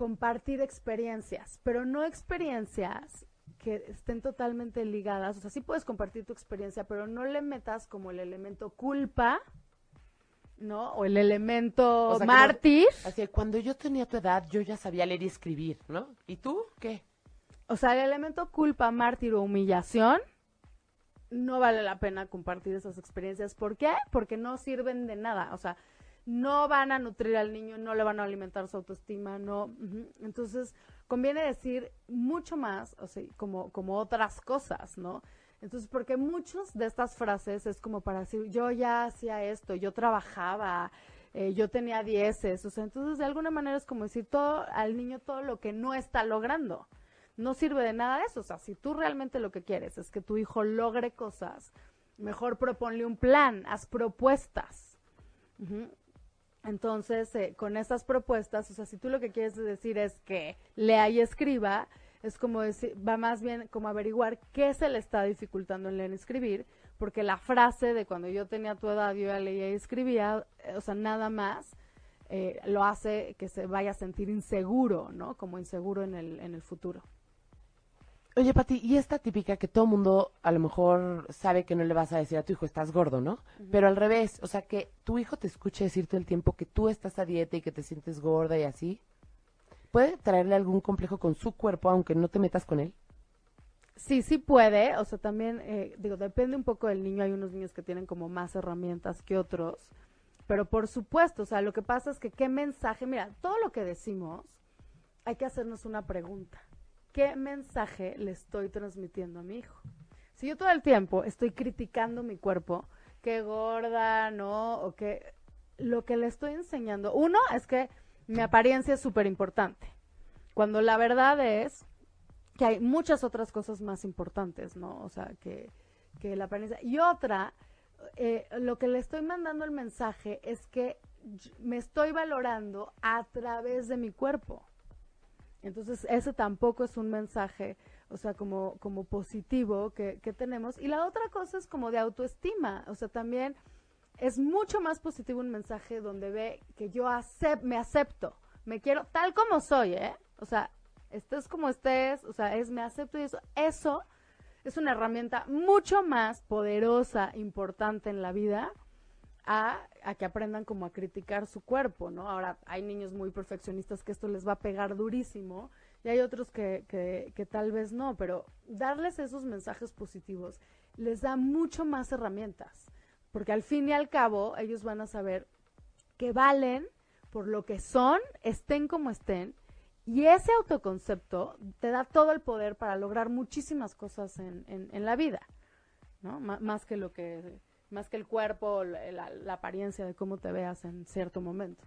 compartir experiencias, pero no experiencias que estén totalmente ligadas. O sea, sí puedes compartir tu experiencia, pero no le metas como el elemento culpa, ¿no? O el elemento O sea, como- mártir. Así, cuando yo tenía tu edad, yo ya sabía leer y escribir, ¿no? ¿Y tú qué? O sea, el elemento culpa, mártir o humillación, no vale la pena compartir esas experiencias. ¿Por qué? Porque no sirven de nada. O sea, no van a nutrir al niño, no le van a alimentar su autoestima, no. Entonces, conviene decir mucho más, o sea, como, como otras cosas, ¿no? Entonces, porque muchas de estas frases es como para decir, yo ya hacía esto, yo trabajaba, eh, yo tenía dieces, o sea, entonces de alguna manera es como decir todo al niño todo lo que no está logrando. No sirve de nada eso, o sea, si tú realmente lo que quieres es que tu hijo logre cosas, mejor proponle un plan, haz propuestas. Entonces, eh, con estas propuestas, o sea, si tú lo que quieres decir es que lea y escriba, es como decir, va más bien como averiguar qué se le está dificultando en leer y escribir, porque la frase de cuando yo tenía tu edad, yo ya leía y escribía, eh, o sea, nada más eh, lo hace que se vaya a sentir inseguro, ¿no? Como inseguro en el, en el futuro. Oye, Pati, y esta típica que todo mundo a lo mejor sabe que no le vas a decir a tu hijo, estás gordo, ¿no? Pero al revés, o sea, que tu hijo te escuche decir todo el tiempo que tú estás a dieta y que te sientes gorda y así. ¿Puede traerle algún complejo con su cuerpo aunque no te metas con él? Sí, sí puede, o sea, también, eh, digo, depende un poco del niño, hay unos niños que tienen como más herramientas que otros, pero por supuesto, o sea, lo que pasa es que qué mensaje, mira, todo lo que decimos, hay que hacernos una pregunta, ¿qué mensaje le estoy transmitiendo a mi hijo? Si yo todo el tiempo estoy criticando mi cuerpo, qué gorda, ¿no? O que lo que le estoy enseñando, uno es que mi apariencia es súper importante, cuando la verdad es que hay muchas otras cosas más importantes, ¿no? O sea, que, que la apariencia. Y otra, eh, lo que le estoy mandando el mensaje es que me estoy valorando a través de mi cuerpo. Entonces, ese tampoco es un mensaje, o sea, como, como positivo que, que tenemos. Y la otra cosa es como de autoestima, o sea, también es mucho más positivo un mensaje donde ve que yo acep- me acepto, me quiero tal como soy, ¿eh? O sea, estés como estés, o sea, es me acepto y eso, eso es una herramienta mucho más poderosa, importante en la vida a, que aprendan como a criticar su cuerpo, ¿no? Ahora, hay niños muy perfeccionistas que esto les va a pegar durísimo y hay otros que, que, que tal vez no, pero darles esos mensajes positivos les da mucho más herramientas, porque al fin y al cabo ellos van a saber que valen por lo que son, estén como estén, y ese autoconcepto te da todo el poder para lograr muchísimas cosas en, en, la vida, ¿no? Más que lo que, más que el cuerpo, la, apariencia de cómo te veas en cierto momento.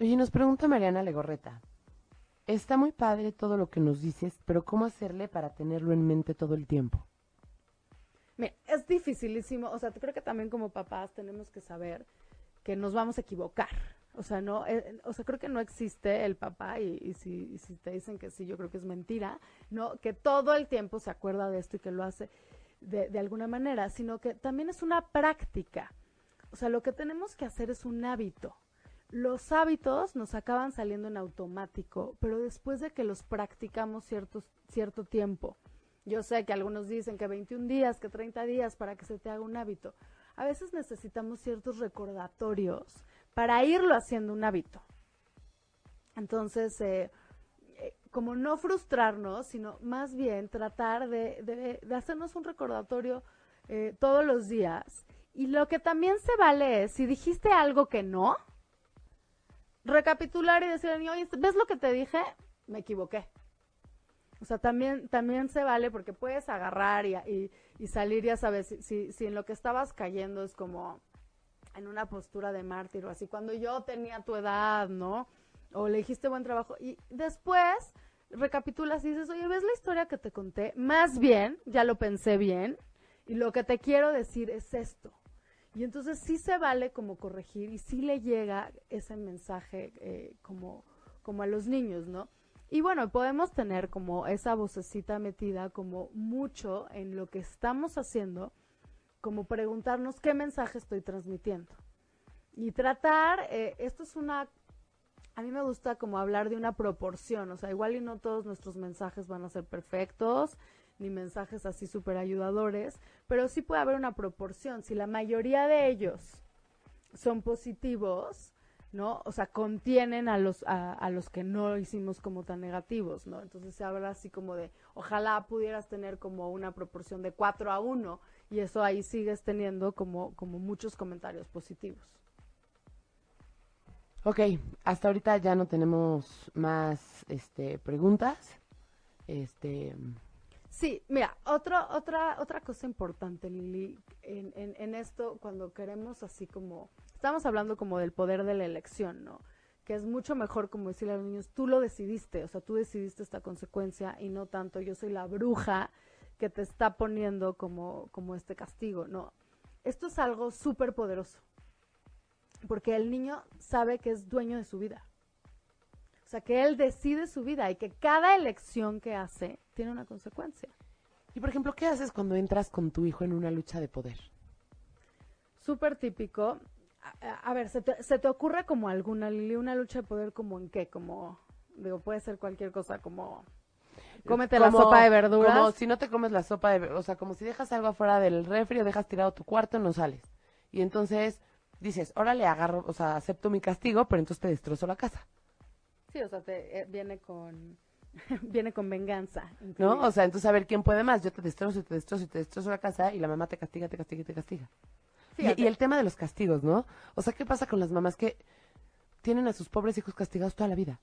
Oye, nos pregunta Mariana Legorreta. Está muy padre todo lo que nos dices, pero ¿cómo hacerle para tenerlo en mente todo el tiempo? Mira, es dificilísimo, o sea, creo que también como papás tenemos que saber que nos vamos a equivocar. O sea, no, eh, o sea, creo que no existe el papá y, y si, y si te dicen que sí, yo creo que es mentira, no, que todo el tiempo se acuerda de esto y que lo hace de, alguna manera, sino que también es una práctica. O sea, lo que tenemos que hacer es un hábito. Los hábitos nos acaban saliendo en automático, pero después de que los practicamos ciertos, cierto tiempo. Yo sé que algunos dicen que 21 días, que 30 días para que se te haga un hábito. A veces necesitamos ciertos recordatorios para irlo haciendo un hábito. Entonces, eh, como no frustrarnos, sino más bien tratar de, de- hacernos un recordatorio eh, todos los días. Y lo que también se vale es, si dijiste algo que no, recapitular y decirle oye, ¿ves lo que te dije? Me equivoqué. O sea, también, también se vale porque puedes agarrar y, y- y salir, ya sabes, si, si, si en lo que estabas cayendo es como en una postura de mártir o así, cuando yo tenía tu edad, ¿no? O le dijiste buen trabajo y después recapitulas y dices, oye, ¿ves la historia que te conté? Más bien, ya lo pensé bien y lo que te quiero decir es esto. Y entonces sí se vale como corregir y sí le llega ese mensaje eh, como, como a los niños, ¿no? Y bueno, podemos tener como esa vocecita metida como mucho en lo que estamos haciendo, como preguntarnos qué mensaje estoy transmitiendo. Y tratar, eh, esto es una, a mí me gusta como hablar de una proporción, o sea, igual y no todos nuestros mensajes van a ser perfectos, ni mensajes así súper ayudadores, pero sí puede haber una proporción. Si la mayoría de ellos son positivos, ¿no? O sea, contienen a los, a, a los que no hicimos como tan negativos, ¿no? Entonces se habla así como de, ojalá pudieras tener como una proporción de 4 a 1 y eso ahí sigues teniendo como, como muchos comentarios positivos. Ok, hasta ahorita ya no tenemos más este, preguntas. Este, Sí, mira, otro, otra, otra cosa importante, Lili, en, en, en esto, cuando queremos así como, estamos hablando como del poder de la elección, ¿no? Que es mucho mejor como decirle a los niños, tú lo decidiste, o sea, tú decidiste esta consecuencia y no tanto yo soy la bruja que te está poniendo como, como este castigo, ¿no? Esto es algo súper poderoso, porque el niño sabe que es dueño de su vida. O sea, que él decide su vida y que cada elección que hace tiene una consecuencia. y por ejemplo, ¿qué haces cuando entras con tu hijo en una lucha de poder? Súper típico. A, ver, ¿se te, se te ocurre como alguna, Lili, una lucha de poder como en qué? Como, digo, puede ser cualquier cosa, como... Cómete la sopa de verduras. Como si no te comes la sopa de o sea, como si dejas algo afuera del refri o dejas tirado tu cuarto, no sales. Y entonces dices, órale, agarro, o sea, acepto mi castigo, pero entonces te destrozo la casa, Sí, o sea, te, eh, viene con... [laughs] viene con venganza. ¿no? O sea, entonces a ver quién puede más. Yo te destrozo y te destrozo y te destrozo la casa y la mamá te castiga, te castiga y te castiga. Y el tema de los castigos, ¿no? O sea, ¿qué pasa con las mamás que tienen a sus pobres hijos castigados toda la vida?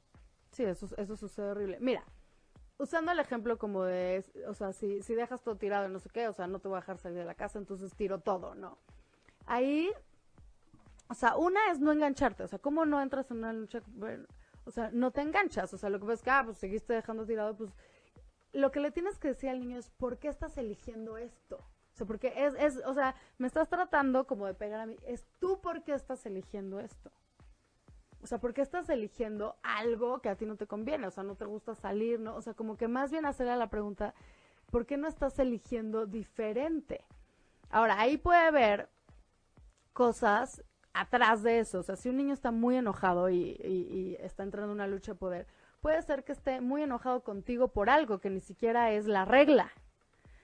Sí, eso, eso sucede horrible. Mira, usando el ejemplo como de, o sea, si, si dejas todo tirado y no sé qué, o sea, no te voy a dejar salir de la casa, entonces tiro todo, ¿no? Ahí, o sea, una es no engancharte, o sea, ¿cómo no entras en una lucha? Bueno, o sea, no te enganchas, o sea, lo que pasa es que, ah, pues seguiste dejando tirado, pues lo que le tienes que decir al niño es, ¿por qué estás eligiendo esto? O sea, porque es, es, o sea, me estás tratando como de pegar a mí. Es tú por qué estás eligiendo esto. O sea, ¿por qué estás eligiendo algo que a ti no te conviene? O sea, no te gusta salir, ¿no? O sea, como que más bien hacerle la pregunta, ¿por qué no estás eligiendo diferente? Ahora, ahí puede haber cosas atrás de eso. O sea, si un niño está muy enojado y, y, está entrando en una lucha de poder, puede ser que esté muy enojado contigo por algo que ni siquiera es la regla,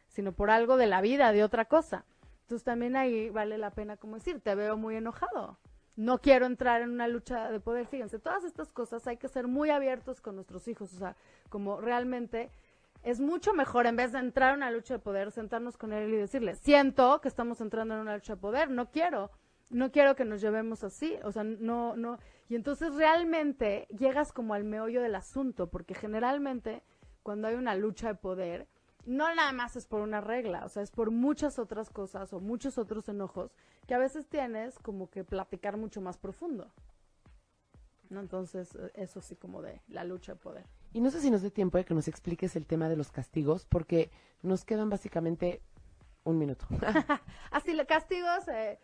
sino por algo de la vida, de otra cosa. Entonces también ahí vale la pena como decir, te veo muy enojado. No quiero entrar en una lucha de poder. Fíjense, todas estas cosas hay que ser muy abiertos con nuestros hijos. O sea, como realmente es mucho mejor en vez de entrar en una lucha de poder, sentarnos con él y decirle, siento que estamos entrando en una lucha de poder, no quiero no quiero que nos llevemos así, o sea, no, no, y entonces realmente llegas como al meollo del asunto, porque generalmente cuando hay una lucha de poder, no nada más es por una regla, o sea, es por muchas otras cosas o muchos otros enojos que a veces tienes como que platicar mucho más profundo. ¿No? Entonces, eh, eso sí como de la lucha de poder. Y no sé si nos dé tiempo de que nos expliques el tema de los castigos, porque nos quedan básicamente un minuto. [laughs] Así, los castigos, eh,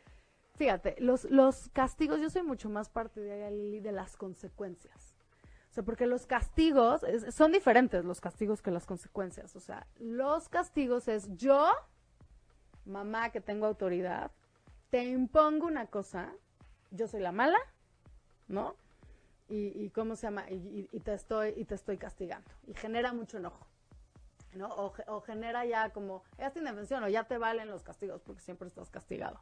Fíjate, los, los castigos, yo soy mucho más partidaria, Lili, de las consecuencias. O sea, porque los castigos son diferentes los castigos que las consecuencias. O sea, los castigos es yo, mamá que tengo autoridad, te impongo una cosa, yo soy la mala, ¿no? Y, cómo se llama, y, te estoy, y te estoy castigando. Y genera mucho enojo. ¿no? O, genera ya como, ya sin defensión, o ya te valen los castigos porque siempre estás castigado.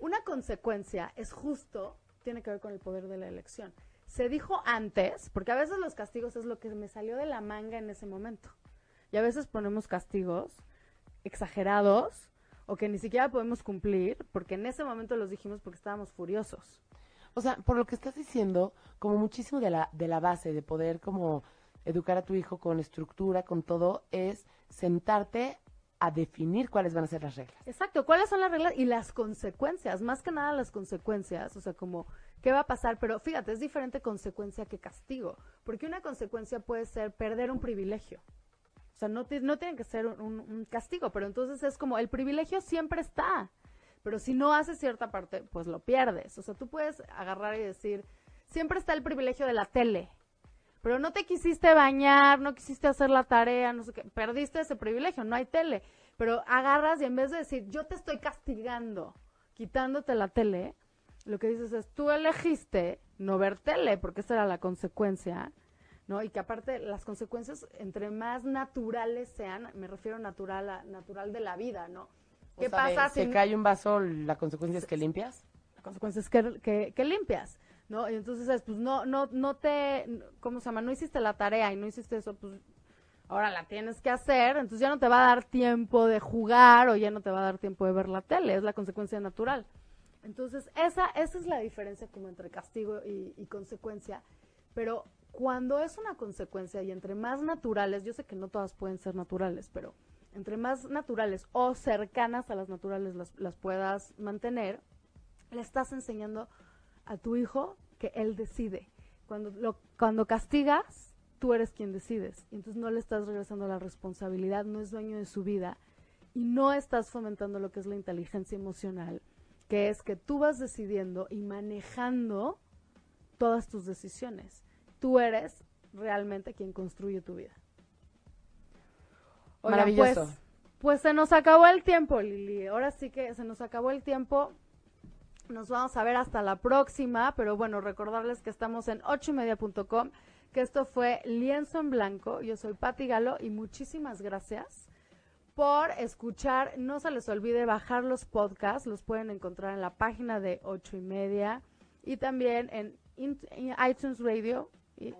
Una consecuencia es justo, tiene que ver con el poder de la elección. Se dijo antes, porque a veces los castigos es lo que me salió de la manga en ese momento. Y a veces ponemos castigos exagerados o que ni siquiera podemos cumplir, porque en ese momento los dijimos porque estábamos furiosos. O sea, por lo que estás diciendo, como muchísimo de la, de la base de poder como educar a tu hijo con estructura, con todo, es sentarte a definir cuáles van a ser las reglas. Exacto, cuáles son las reglas y las consecuencias, más que nada las consecuencias, o sea, como qué va a pasar, pero fíjate, es diferente consecuencia que castigo, porque una consecuencia puede ser perder un privilegio. O sea, no, no tiene que ser un, castigo, pero entonces es como el privilegio siempre está, pero si no haces cierta parte, pues lo pierdes. O sea, tú puedes agarrar y decir, siempre está el privilegio de la tele, pero no te quisiste bañar, no quisiste hacer la tarea, no sé qué, perdiste ese privilegio, no hay tele. Pero agarras y en vez de decir, yo te estoy castigando, quitándote la tele, lo que dices es, tú elegiste no ver tele, porque esa era la consecuencia, ¿no? Y que aparte las consecuencias, entre más naturales sean, me refiero natural a natural de la vida, ¿no? ¿Qué pasa si... Se cae un vaso, la consecuencia es que limpias? La consecuencia es que, que limpias. ¿No? Y entonces, pues no, no, no te, ¿cómo se llama? No hiciste la tarea y no hiciste eso, pues ahora la tienes que hacer, entonces ya no te va a dar tiempo de jugar o ya no te va a dar tiempo de ver la tele, es la consecuencia natural. Entonces, esa, esa es la diferencia como entre castigo y, y consecuencia, pero cuando es una consecuencia y entre más naturales, yo sé que no todas pueden ser naturales, pero entre más naturales o cercanas a las naturales las, las puedas mantener, le estás enseñando a tu hijo que él decide. Cuando, lo, cuando castigas, tú eres quien decides. Y entonces no le estás regresando la responsabilidad, no es dueño de su vida. Y no estás fomentando lo que es la inteligencia emocional, que es que tú vas decidiendo y manejando todas tus decisiones. Tú eres realmente quien construye tu vida. Maravilloso. Pues, pues se nos acabó el tiempo, Lili. Ahora sí que se nos acabó el tiempo. Nos vamos a ver hasta la próxima, pero bueno, recordarles que estamos en ochoymedia.com, que esto fue Lienzo en Blanco. Yo soy Patti Galo y muchísimas gracias por escuchar. No se les olvide bajar los podcasts, los pueden encontrar en la página de ocho y media y también en, iTunes Radio y,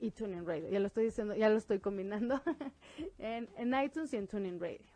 y Tuning Radio. Ya lo estoy diciendo, ya lo estoy combinando [laughs] en, en iTunes y en Tuning Radio.